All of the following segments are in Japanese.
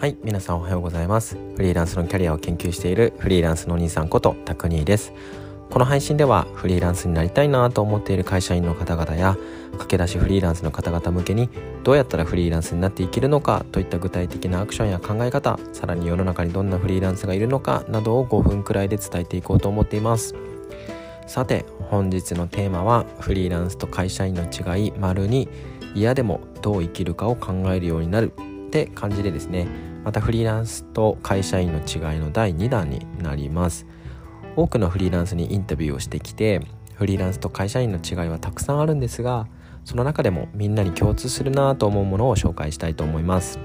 はい皆さんおはようございます。フリーランスのキャリアを研究しているフリーランスのお兄さんことタクニーです。この配信ではフリーランスになりたいなと思っている会社員の方々や駆け出しフリーランスの方々向けにどうやったらフリーランスになっていけるのかといった具体的なアクションや考え方さらに世の中にどんなフリーランスがいるのかなどを5分くらいで伝えていこうと思っています。さて本日のテーマはフリーランスと会社員の違い丸に嫌でもどう生きるかを考えるようになるって感じでですね。またフリーランスと会社員の違いの第2弾になります。多くのフリーランスにインタビューをしてきてフリーランスと会社員の違いはたくさんあるんですがその中でもみんなに共通するなと思うものを紹介したいと思います。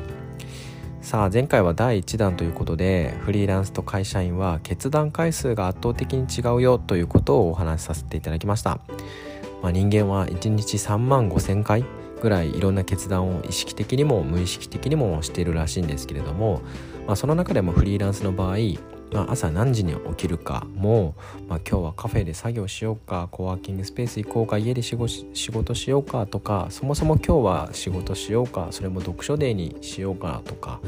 さあ前回は第1弾ということでフリーランスと会社員は決断回数が圧倒的に違うよということをお話しさせていただきました、まあ、人間は1日3万5千回ぐらいいろんな決断を意識的にも無意識的にもしているらしいんですけれども、まあ、その中でもフリーランスの場合、まあ、朝何時に起きるかも、まあ、今日はカフェで作業しようかコワーキングスペース行こうか家で仕事しようかとかそもそも今日は仕事しようかそれも読書デーにしようかとか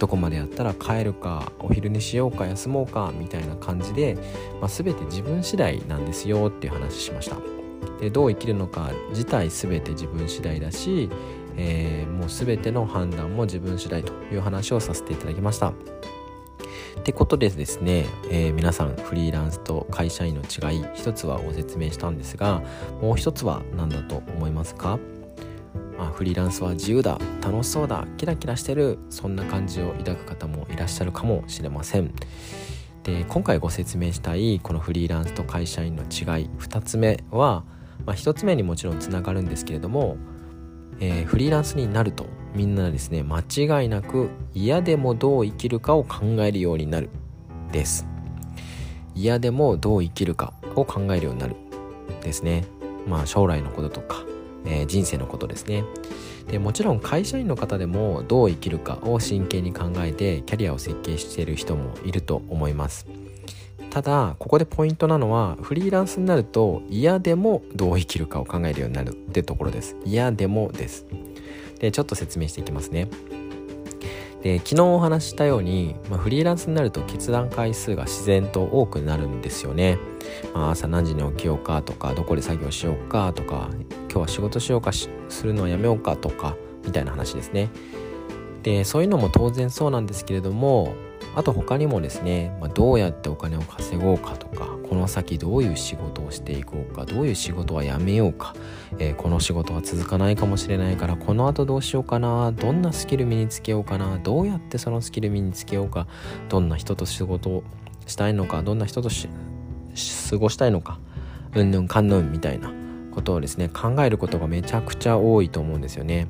どこまでやったら帰るかお昼寝しようか休もうかみたいな感じで、まあ、全て自分次第なんですよっていう話しました。でどう生きるのか自体全て自分次第だし、えー、もう全ての判断も自分次第という話をさせていただきました。ってことでですね、えー、皆さんフリーランスと会社員の違い一つはご説明したんですがもう一つは何だと思いますか？あフリーランスは自由だ楽しそうだキラキラしてるそんな感じを抱く方もいらっしゃるかもしれませんで今回ご説明したいこのフリーランスと会社員の違い2つ目はまあ、1つ目にもちろんつながるんですけれども、えー、フリーランスになるとみんなですね間違いなく嫌でもどう生きるかを考えるようになるです。嫌でもどう生きるかを考えるようになるですね。まあ将来のこととか、えー、人生のことですね。でもちろん会社員の方でもどう生きるかを真剣に考えてキャリアを設計している人もいると思います。ただここでポイントなのはフリーランスになると嫌でもどう生きるかを考えるようになるってところです。嫌でもです。でちょっと説明していきますね。で昨日お話ししたように、まあ、フリーランスになると決断回数が自然と多くなるんですよね、まあ、朝何時に起きようかとかどこで作業しようかとか今日は仕事しようかするのはやめようかとかみたいな話ですね。でそういうのも当然そうなんですけれどもあと他にもですね、まあ、どうやってお金を稼ごうかとかこの先どういう仕事をしていこうかどういう仕事はやめようか、えー、この仕事は続かないかもしれないからこの後どうしようかなどんなスキル身につけようかなどうやってそのスキル身につけようかどんな人と仕事をしたいのかどんな人とし過ごしたいのかうんぬんかんぬんみたいなことをですね考えることがめちゃくちゃ多いと思うんですよね。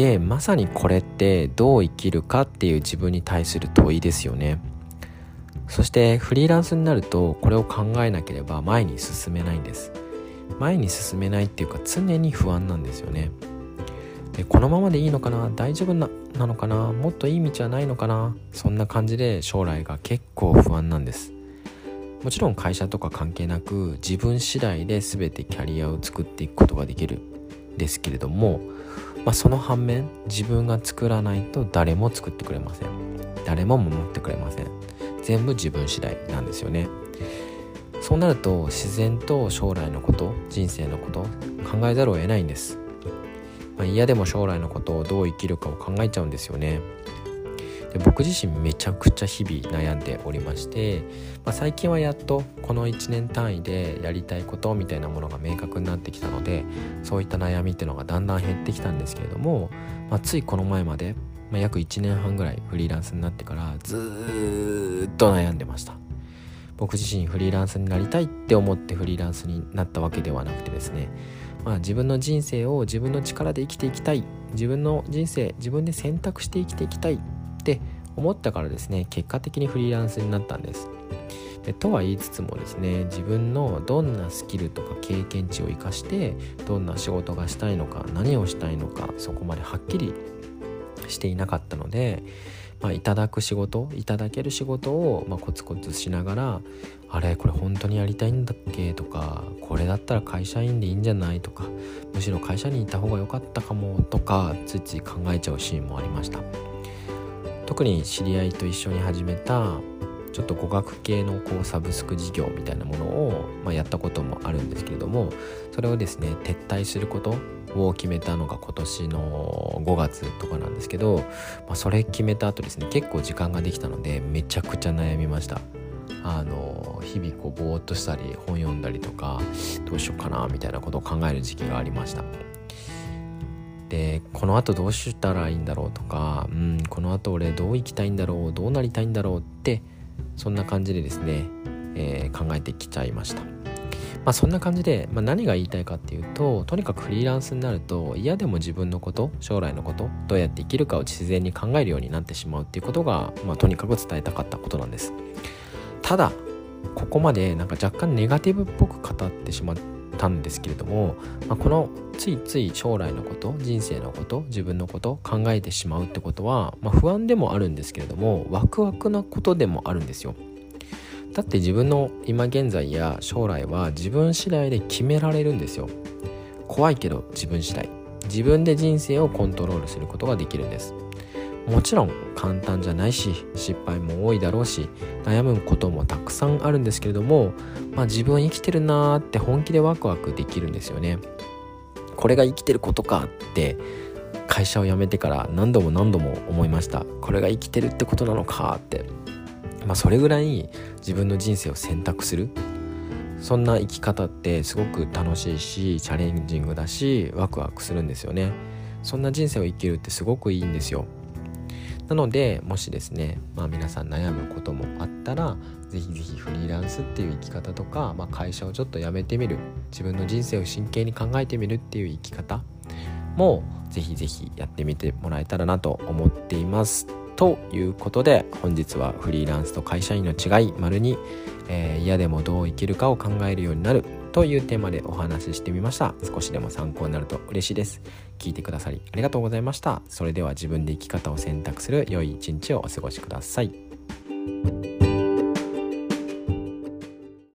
でまさにこれってどう生きるかっていう自分に対する問いですよね。そしてフリーランスになるとこれを考えなければ前に進めないんです。前に進めないっていうか常に不安なんですよね。でこのままでいいのかな？大丈夫ななのかな？もっといい道はないのかな？そんな感じで将来が結構不安なんです。もちろん会社とか関係なく自分次第で全てキャリアを作っていくことができるですけれどもまあ、その反面自分が作らないと誰も作ってくれません。誰も守ってくれません。全部自分次第なんですよね。そうなると自然と将来のこと人生のこと考えざるを得ないんです、まあ、嫌でも将来のことをどう生きるかを考えちゃうんですよね。で僕自身めちゃくちゃ日々悩んでおりまして、まあ、最近はやっとこの1年単位でやりたいことみたいなものが明確になってきたのでそういった悩みっていうのがだんだん減ってきたんですけれども、まあ、ついこの前まで、まあ、約1年半ぐらいフリーランスになってからずっと悩んでました。僕自身フリーランスになりたいって思ってフリーランスになったわけではなくてですねまあ、自分の人生を自分の力で生きていきたい。自分の人生自分で選択して生きていきたい。って思ったからですね結果的にフリーランスになったんです。でとは言いつつもですね自分のどんなスキルとか経験値を生かしてどんな仕事がしたいのか何をしたいのかそこまではっきりしていなかったので、まあ、いただく仕事いただける仕事を、まあ、コツコツしながらあれこれ本当にやりたいんだっけ？とかこれだったら会社員でいいんじゃない？とかむしろ会社にいた方が良かったかも？とかついつい考えちゃうシーンもありました。特に知り合いと一緒に始めたちょっと語学系のこうサブスク事業みたいなものを、まあ、やったこともあるんですけれどもそれをですね撤退することを決めたのが今年の5月とかなんですけど、まあ、それ決めた後ですね結構時間ができたのでめちゃくちゃ悩みました。あの日々こうぼーっとしたり本読んだりとかどうしようかなみたいなことを考える時期がありました。でこのあとどうしたらいいんだろうとか、うん、このあと俺どう生きたいんだろうどうなりたいんだろうってそんな感じでですね、えー、考えてきちゃいました。まあ、そんな感じで、まあ、何が言いたいかっていうととにかくフリーランスになると嫌でも自分のこと将来のことどうやって生きるかを自然に考えるようになってしまうっていうことが、まあ、とにかく伝えたかったことなんですただここまでなんか若干ネガティブっぽく語ってしまったんですけれども、まあ、このついつい将来のこと人生のこと自分のこと考えてしまうってことは、まあ、不安でもあるんですけれどもワクワクなことでもあるんですよ。だって自分の今現在や将来は自分次第で決められるんですよ。怖いけど自分次第。自分で人生をコントロールすることができるんです。もちろん簡単じゃないし失敗も多いだろうし悩むこともたくさんあるんですけれども、まあ、自分は生きてるなーって本気でワクワクできるんですよね。これが生きてることかって会社を辞めてから何度も何度も思いました。これが生きてるってことなのかって。まあそれぐらい自分の人生を選択する。そんな生き方ってすごく楽しいしチャレンジングだしワクワクするんですよね。そんな人生を生きるってすごくいいんですよ。なのでもしですね、まあ、皆さん悩むこともあったら是非是非フリーランスっていう生き方とか、まあ、会社をちょっと辞めてみる自分の人生を真剣に考えてみるっていう生き方も是非是非やってみてもらえたらなと思っています。ということで本日はフリーランスと会社員の違い丸に、えー、嫌でもどう生きるかを考えるようになるというテーマでお話ししてみました。少しでも参考になると嬉しいです。聞いてくださりありがとうございました。それでは自分で生き方を選択する良い一日をお過ごしください。